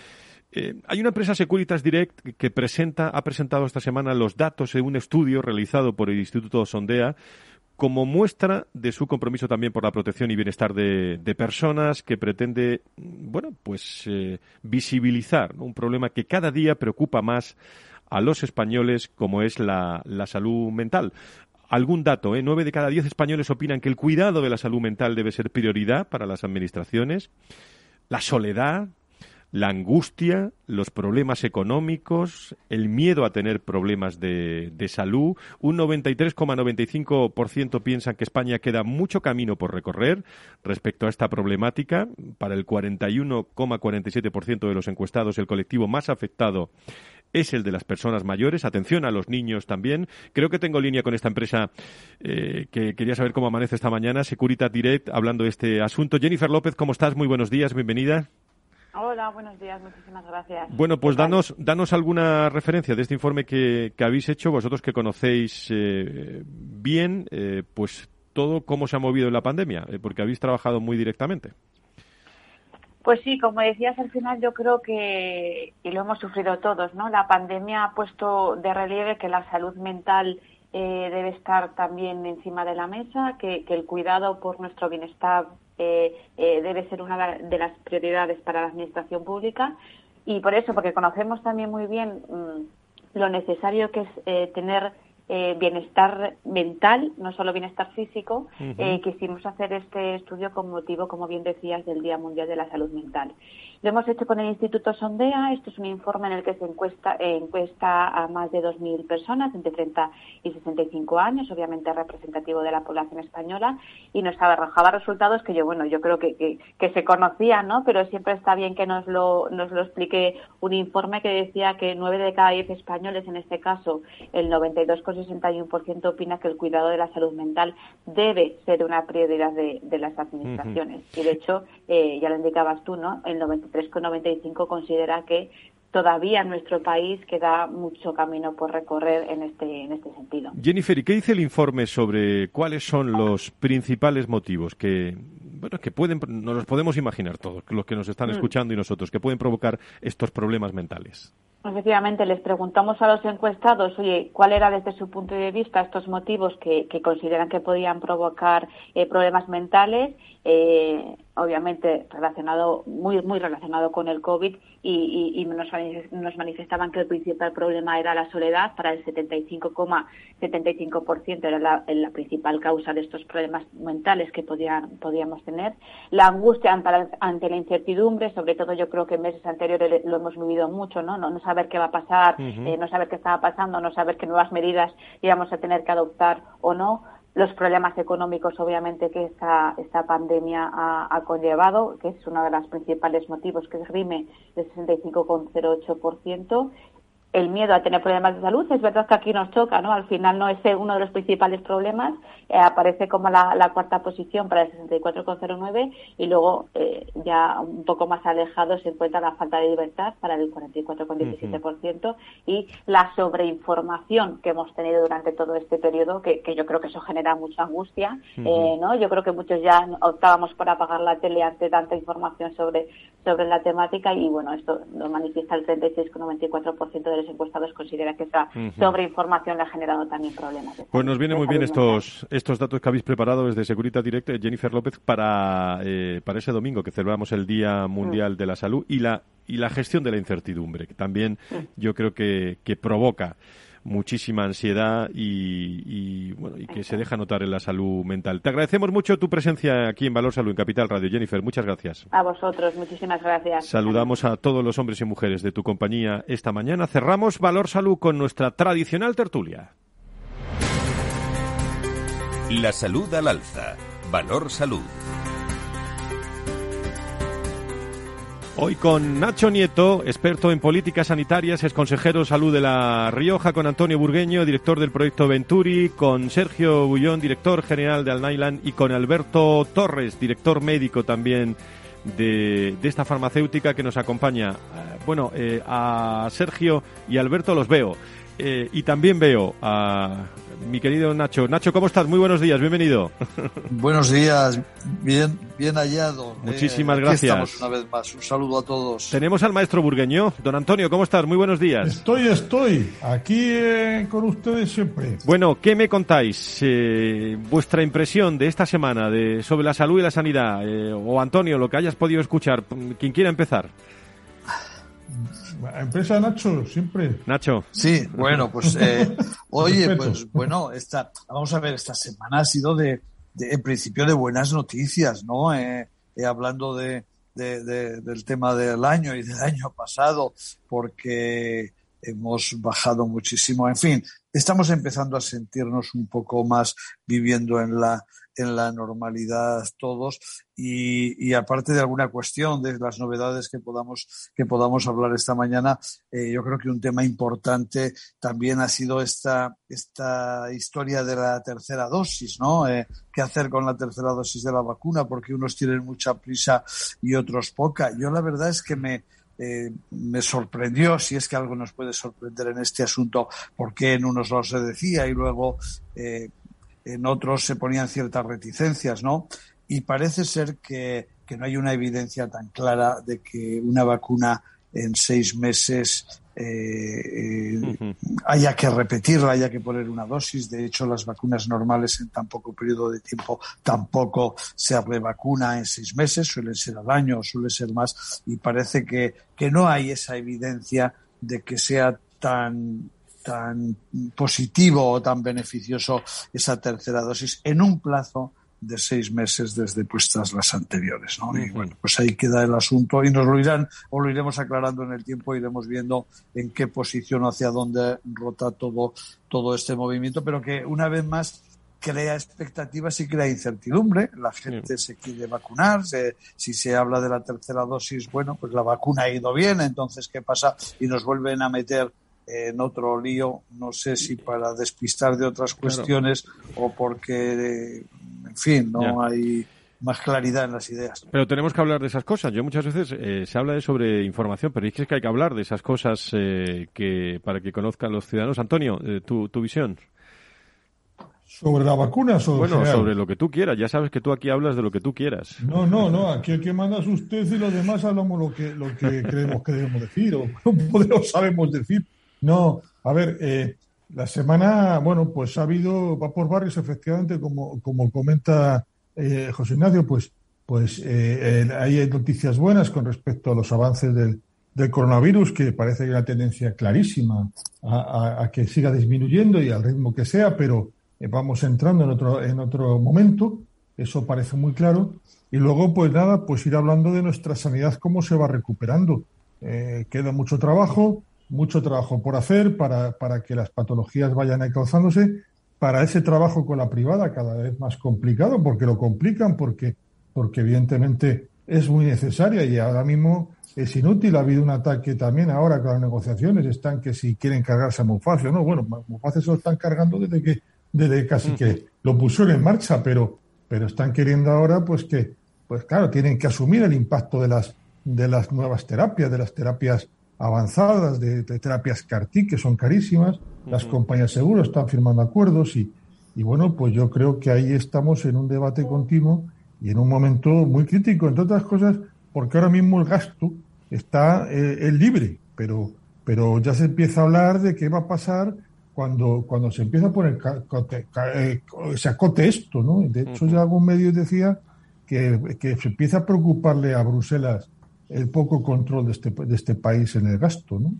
Eh, hay una empresa Securitas Direct que presenta, ha presentado esta semana los datos de un estudio realizado por el Instituto Sondea como muestra de su compromiso también por la protección y bienestar de, personas que pretende, bueno, pues eh, visibilizar un problema que cada día preocupa más a los españoles como es la, la salud mental. Algún dato, ¿eh? Nueve de cada diez españoles opinan que el cuidado de la salud mental debe ser prioridad para las administraciones. La soledad, la angustia, los problemas económicos, el miedo a tener problemas de, de salud. Un 93,95% piensan que España queda mucho camino por recorrer respecto a esta problemática. Para el 41,47% de los encuestados, el colectivo más afectado es el de las personas mayores. Atención a los niños también. Creo que tengo línea con esta empresa eh, que quería saber cómo amanece esta mañana, Securitas Direct, hablando de este asunto. Jennifer López, ¿cómo estás? Muy buenos días, bienvenida. Hola, buenos días, muchísimas gracias. Bueno, pues danos, danos alguna referencia de este informe que, habéis hecho, vosotros que conocéis eh, bien, eh, pues todo cómo se ha movido en la pandemia, eh, porque habéis trabajado muy directamente. Pues sí, como decías al final, yo creo que, y lo hemos sufrido todos, ¿no? La pandemia ha puesto de relieve que la salud mental debe estar también encima de la mesa, que, que el cuidado por nuestro bienestar eh, eh, debe ser una de las prioridades para la administración pública y por eso, porque conocemos también muy bien mm, lo necesario que es eh, tener eh, bienestar mental, no solo bienestar físico, quisimos hacer este estudio con motivo, como bien decías, del Día Mundial de la Salud Mental. Lo hemos hecho con el Instituto Sondea. Esto es un informe en el que se encuesta, encuesta a más de 2.000 personas entre 30 y 65 años, obviamente representativo de la población española, y nos arrojaba resultados que yo, bueno, yo creo que, que, se conocían, ¿no? Pero siempre está bien que nos lo, nos lo explique un informe que decía que 9 de cada 10 españoles, en este caso el 92,61% opina que el cuidado de la salud mental debe ser una prioridad de, las administraciones. Y de hecho, eh, ya lo indicabas tú, ¿no? El 90 3,95 considera que todavía en nuestro país queda mucho camino por recorrer en este, en este sentido. Jennifer, ¿y qué dice el informe sobre cuáles son los principales motivos que, bueno, que pueden, nos los podemos imaginar todos, los que nos están mm. escuchando y nosotros, que pueden provocar estos problemas mentales? Efectivamente, les preguntamos a los encuestados, oye, ¿cuál era desde su punto de vista estos motivos que, consideran que podían provocar eh, problemas mentales? Eh, obviamente relacionado muy muy relacionado con el covid y, nos, manifestaban que el principal problema era la soledad. Para el 75,75% era la, la, principal causa de estos problemas mentales que podían, podíamos tener. La angustia ante la, incertidumbre sobre todo yo creo que en meses anteriores lo hemos vivido mucho no no, saber qué va a pasar eh, no saber qué estaba pasando no saber qué nuevas medidas íbamos a tener que adoptar o no los problemas económicos, obviamente, que esta, pandemia ha, conllevado, que es uno de los principales motivos, que RIME de 65,08%, el miedo a tener problemas de salud. Es verdad que aquí nos choca, ¿no? Al final no es uno de los principales problemas, eh, aparece como la, cuarta posición para el 64,09 y luego eh, ya un poco más alejado se encuentra la falta de libertad para el 44,17% y la sobreinformación que hemos tenido durante todo este periodo, que, yo creo que eso genera mucha angustia, eh, ¿no? Yo creo que muchos ya optábamos por apagar la tele ante tanta información sobre, sobre la temática y bueno, esto lo manifiesta el 36,94% de los encuestados considera que esa sobreinformación le ha generado también problemas. Pues nos viene muy bien estos, estos datos que habéis preparado desde Securitas Direct, Jennifer López, para, eh, para ese domingo que celebramos el Día Mundial de la Salud y la, y la gestión de la incertidumbre, que también yo creo que, que provoca muchísima ansiedad y, bueno, y que se deja notar en la salud mental. Te agradecemos mucho tu presencia aquí en Valor Salud, en Capital Radio. Jennifer, muchas gracias. A vosotros, muchísimas gracias. Saludamos a todos los hombres y mujeres de tu compañía esta mañana. Cerramos Valor Salud con nuestra tradicional tertulia. La salud al alza. Valor Salud. Hoy con Nacho Nieto, experto en políticas sanitarias, es consejero de salud de La Rioja, con Antonio Burgueño, director del proyecto Venturi, con Sergio Bullón, director general de Alnailan, y con Alberto Torres, director médico también de, esta farmacéutica que nos acompaña. Eh, bueno, eh, a Sergio y Alberto los veo. Eh, y también veo a mi querido Nacho. Nacho, ¿cómo estás? Muy buenos días, bienvenido. <laughs> Buenos días, bien, bien hallado. Muchísimas gracias. Estamos una vez más. Un saludo a todos. Tenemos al maestro burgueño. Don Antonio, ¿cómo estás? Muy buenos días. Estoy, estoy. Aquí eh, con ustedes siempre. Bueno, ¿qué me contáis? Eh, vuestra impresión de esta semana de, sobre la salud y la sanidad. o Antonio, lo que hayas podido escuchar. Quien quiera empezar. Empresa Nacho, siempre. Nacho. Sí, bueno, pues eh, <laughs> oye, pues bueno, esta, vamos a ver, esta semana ha sido de, en principio de buenas noticias, ¿no? Eh, eh, hablando de, del tema del año y del año pasado, porque hemos bajado muchísimo. En fin, estamos empezando a sentirnos un poco más viviendo en la en la normalidad todos y, aparte de alguna cuestión de las novedades que podamos que podamos hablar esta mañana eh, yo creo que un tema importante también ha sido esta esta historia de la tercera dosis no eh, qué hacer con la tercera dosis de la vacuna porque unos tienen mucha prisa y otros poca. Yo la verdad es que me eh, me sorprendió, si es que algo nos puede sorprender en este asunto, porque en unos lados se decía y luego eh, en otros se ponían ciertas reticencias, ¿no? Y parece ser que, no hay una evidencia tan clara de que una vacuna en seis meses eh, eh, haya que repetirla, haya que poner una dosis. De hecho, las vacunas normales en tan poco periodo de tiempo tampoco se revacuna en seis meses, suelen ser al año, suele ser más, y parece que, que no hay esa evidencia de que sea tan tan positivo o tan beneficioso esa tercera dosis en un plazo de seis meses desde puestas las anteriores, ¿no? Y bueno, pues ahí queda el asunto y nos lo irán o lo iremos aclarando en el tiempo, iremos viendo en qué posición hacia dónde rota todo, todo este movimiento, pero que una vez más crea expectativas y crea incertidumbre. La gente se quiere vacunar. si se habla de la tercera dosis, bueno, pues la vacuna ha ido bien. Entonces, ¿qué pasa? Y nos vuelven a meter en otro lío, no sé si para despistar de otras cuestiones o porque, en fin, no hay más claridad en las ideas. Pero tenemos que hablar de esas cosas. Yo muchas veces eh, se habla de sobre información, pero es que hay que hablar de esas cosas eh, que para que conozcan los ciudadanos. Antonio, eh, tu, tu visión. ¿Sobre la vacuna? Sobre bueno, sobre lo que tú quieras. Ya sabes que tú aquí hablas de lo que tú quieras. No, no, no. Aquí el que manda es usted y los demás hablamos lo que, lo que <laughs> creemos que debemos decir o no sabemos decir. No, a ver, eh, la semana, bueno, pues ha habido, va por barrios, efectivamente, como, como comenta eh, José Ignacio, pues, pues eh, hay noticias buenas con respecto a los avances del, del coronavirus, que parece que hay una tendencia clarísima a, que siga disminuyendo y al ritmo que sea, pero vamos entrando en otro, en otro momento, eso parece muy claro. Y luego, pues nada, pues ir hablando de nuestra sanidad, cómo se va recuperando. queda mucho trabajo, mucho trabajo por hacer para, para que las patologías vayan encauzándose. Para ese trabajo con la privada cada vez más complicado, porque lo complican, porque, porque evidentemente es muy necesaria y ahora mismo es inútil. Ha habido un ataque también ahora con las negociaciones, están que si quieren cargarse a Moface no. Bueno, Moface se lo están cargando desde que, desde casi que lo pusieron en marcha, pero, pero están queriendo ahora pues que, pues claro, tienen que asumir el impacto de las, de las nuevas terapias, de las terapias avanzadas de, terapias CAR-T, que son carísimas. Las compañías seguros están firmando acuerdos y, y, bueno, pues yo creo que ahí estamos en un debate continuo y en un momento muy crítico, entre otras cosas, porque ahora mismo el gasto está eh, libre, pero, pero ya se empieza a hablar de qué va a pasar cuando, cuando se empieza a poner, eh, se acote esto, ¿no? De hecho, ya algún medio decía que, que se empieza a preocuparle a Bruselas el poco control de este, de este país en el gasto. ¿no?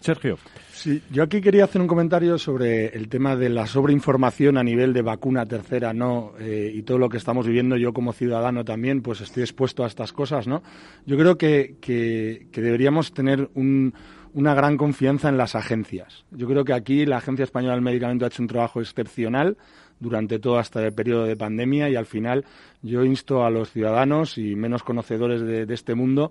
Sergio. Sí, yo aquí quería hacer un comentario sobre el tema de la sobreinformación a nivel de vacuna tercera, ¿no? Eh, y todo lo que estamos viviendo. Yo como ciudadano también, pues estoy expuesto a estas cosas, ¿no? Yo creo que, que, deberíamos tener una gran confianza en las agencias. Yo creo que aquí la Agencia Española del Medicamento ha hecho un trabajo excepcional durante todo hasta el periodo de pandemia y al final yo insto a los ciudadanos y menos conocedores de, este mundo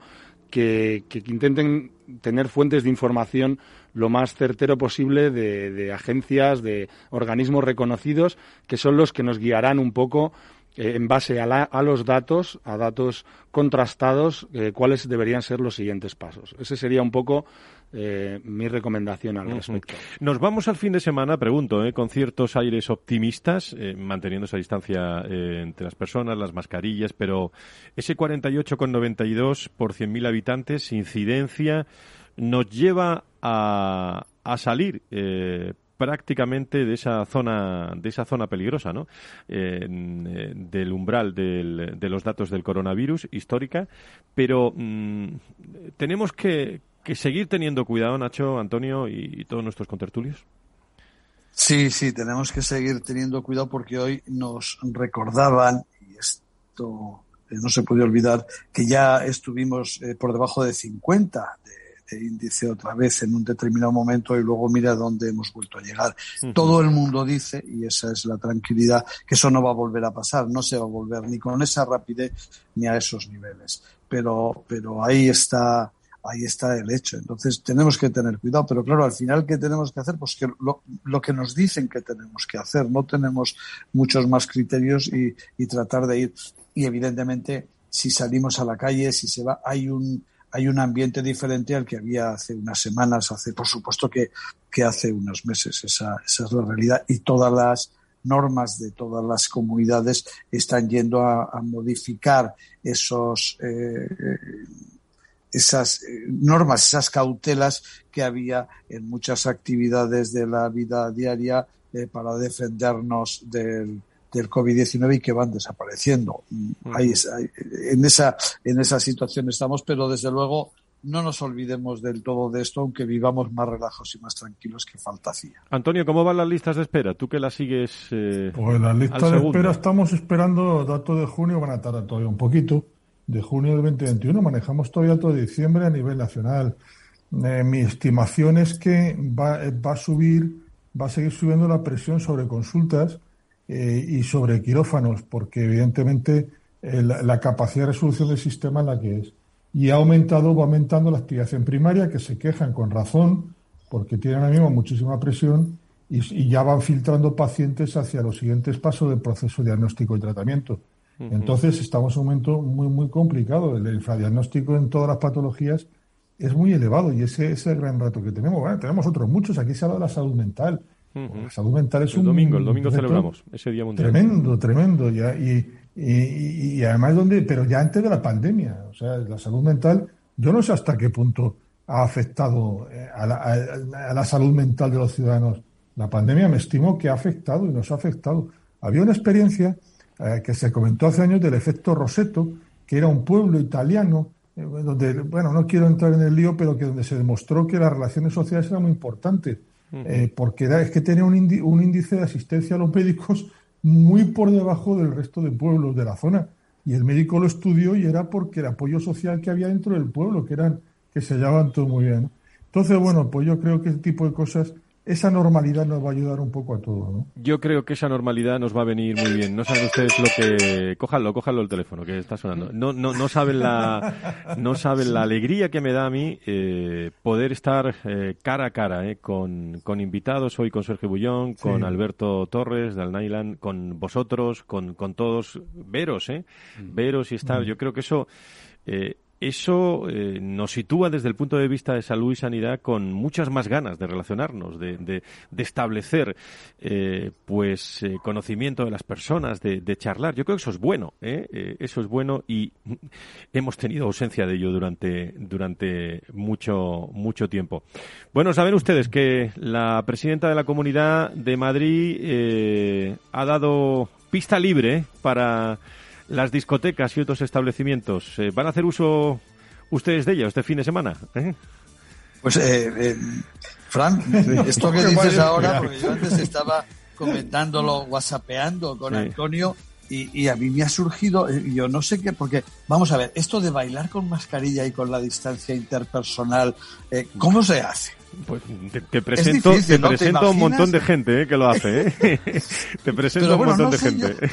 que, intenten tener fuentes de información lo más certero posible de, agencias, de organismos reconocidos, que son los que nos guiarán un poco eh, en base a, los datos, a datos contrastados, eh, cuáles deberían ser los siguientes pasos. Ese sería un poco eh, mi recomendación al respecto. Nos vamos al fin de semana, pregunto, ¿eh? con ciertos aires optimistas, eh, manteniendo esa distancia entre las personas, las mascarillas, pero ese 48,92 por 100.000 habitantes, incidencia, nos lleva a, a salir prácticamente de esa zona de esa zona peligrosa ¿no? del umbral de los datos del coronavirus histórica pero mm, tenemos que, que seguir teniendo cuidado, Nacho, Antonio y, todos nuestros contertulios? Sí, sí, tenemos que seguir teniendo cuidado porque hoy nos recordaban, y esto eh, no se puede olvidar, que ya estuvimos eh, por debajo de 50 de, índice otra vez en un determinado momento y luego mira dónde hemos vuelto a llegar. Todo el mundo dice, y esa es la tranquilidad, que eso no va a volver a pasar, no se va a volver ni con esa rapidez ni a esos niveles. Pero, pero ahí está ahí está el hecho. Entonces tenemos que tener cuidado, pero claro, al final, ¿qué tenemos que hacer? Pues que lo, que nos dicen que tenemos que hacer, no tenemos muchos más criterios y, tratar de ir. Y evidentemente, si salimos a la calle, si se va, hay un, hay un ambiente diferente al que había hace unas semanas, hace, por supuesto que, que hace unos meses. Esa, esa es la realidad. Y todas las normas de todas las comunidades están yendo a, modificar esos eh, esas eh, normas, esas cautelas que había en muchas actividades de la vida diaria eh, para defendernos del, del COVID-19 y que van desapareciendo. Ahí, en, esa, en esa situación estamos, pero desde luego no nos olvidemos del todo de esto, aunque vivamos más relajados y más tranquilos que falta hacía. Antonio, ¿cómo van las listas de espera? Tú que las sigues. Eh, pues las listas de espera estamos esperando datos de junio, van a tardar todavía un poquito. De junio del 2021 manejamos todavía todo diciembre a nivel nacional. Eh, mi estimación es que va, va, a subir, va a seguir subiendo la presión sobre consultas eh, y sobre quirófanos, porque evidentemente eh, la, capacidad de resolución del sistema es la que es. Y ha aumentado, va aumentando la actividad en primaria, que se quejan con razón, porque tienen ahora mismo muchísima presión y, ya van filtrando pacientes hacia los siguientes pasos del proceso diagnóstico y tratamiento. Entonces, estamos en un momento muy, muy complicado. El infradiagnóstico en todas las patologías es muy elevado y ese, es el gran rato que tenemos. Bueno, tenemos otros muchos. Aquí se habla de la salud mental. La salud mental es un. Domingo, el domingo celebramos ese día mundial. Tremendo, tremendo. Ya, y, y, además, donde, pero ya antes de la pandemia. O sea, la salud mental, yo no sé hasta qué punto ha afectado eh, a la, a la salud mental de los ciudadanos. La pandemia me estimo que ha afectado y nos ha afectado. Había una experiencia eh, que se comentó hace años del efecto Roseto, que era un pueblo italiano eh, donde, bueno, no quiero entrar en el lío, pero que donde se demostró que las relaciones sociales eran muy importantes, eh, porque era, es que tenía un, un, índice de asistencia a los médicos muy por debajo del resto de pueblos de la zona. Y el médico lo estudió y era porque el apoyo social que había dentro del pueblo, que eran que se llevaban todo muy bien. Entonces, bueno, pues yo creo que ese tipo de cosas esa normalidad nos va a ayudar un poco a todo, ¿no? Yo creo que esa normalidad nos va a venir muy bien. No saben ustedes lo que... Cójanlo, cójanlo el teléfono que está sonando. No, no, no saben la, no saben la alegría que me da a mí eh, poder estar eh, cara a cara eh, con, con invitados hoy con Sergio Bullón, con Alberto Torres de Alnailan, con vosotros, con, con todos. Veros, ¿eh? Mm. Veros y estar. Mm. Yo creo que eso... Eh, eso eh, nos sitúa desde el punto de vista de salud y sanidad con muchas más ganas de relacionarnos, de, de, establecer eh, pues eh, conocimiento de las personas, de, charlar. Yo creo que eso es bueno, eso es bueno y <laughs> hemos tenido ausencia de ello durante durante mucho mucho tiempo. Bueno, saben ustedes que la presidenta de la Comunidad de Madrid ha dado pista libre para las discotecas y otros establecimientos. Eh, ¿Van a hacer uso ustedes de ellas este fin de semana? ¿Eh? Pues, eh, eh Fran, esto que <laughs> dices ahora, porque yo antes estaba comentándolo, whatsappeando con Antonio, y, y, a mí me ha surgido, yo no sé qué, porque vamos a ver, esto de bailar con mascarilla y con la distancia interpersonal, ¿cómo se hace? Pues te, presento, te presento un montón de gente eh, que lo hace. Eh. <laughs> te presento un montón de gente. <laughs>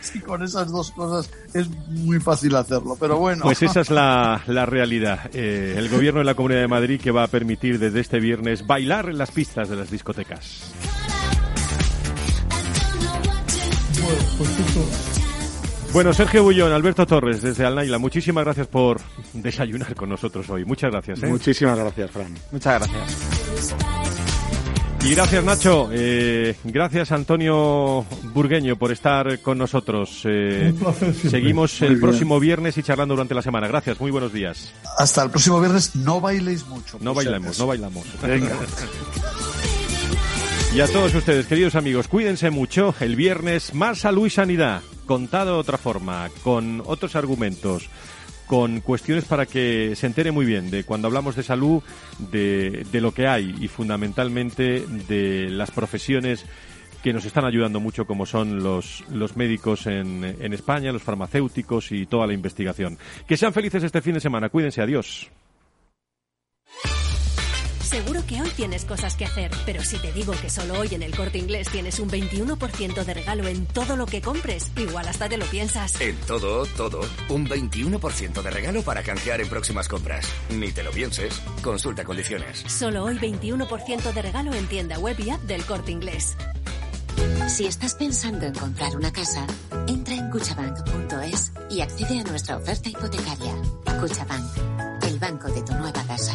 sí, con esas dos cosas es muy fácil hacerlo, pero bueno. Pues esa es la, <laughs> la realidad. Eh, el gobierno de la Comunidad de Madrid que va a permitir desde este viernes bailar en las pistas de las discotecas. Bueno, Sergio Bullón, Alberto Torres, desde Alnaila, muchísimas gracias por desayunar con nosotros hoy. Muchas gracias. ¿eh? Muchísimas gracias, Fran. Muchas gracias. Y gracias, Nacho. Eh, gracias, Antonio Burgueño, por estar con nosotros. Eh, Un placer seguimos el próximo viernes y charlando durante la semana. Gracias, muy buenos días. Hasta el próximo viernes. No bailéis mucho. No bailemos, no bailamos. Venga. <laughs> Y a todos ustedes, queridos amigos, cuídense mucho. El viernes más salud y sanidad, contado de otra forma, con otros argumentos, con cuestiones para que se entere muy bien de cuando hablamos de salud, de, de lo que hay y fundamentalmente de las profesiones que nos están ayudando mucho como son los, los médicos en, en España, los farmacéuticos y toda la investigación. Que sean felices este fin de semana. Cuídense. Adiós. Seguro que hoy tienes cosas que hacer, pero si te digo que solo hoy en el corte inglés tienes un 21% de regalo en todo lo que compres, igual hasta te lo piensas. En todo, todo, un 21% de regalo para canjear en próximas compras. Ni te lo pienses, consulta condiciones. Solo hoy 21% de regalo en tienda web y app del corte inglés. Si estás pensando en comprar una casa, entra en cuchabank.es y accede a nuestra oferta hipotecaria. Cuchabank, el banco de tu nueva casa.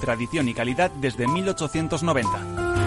tradición y calidad desde 1890.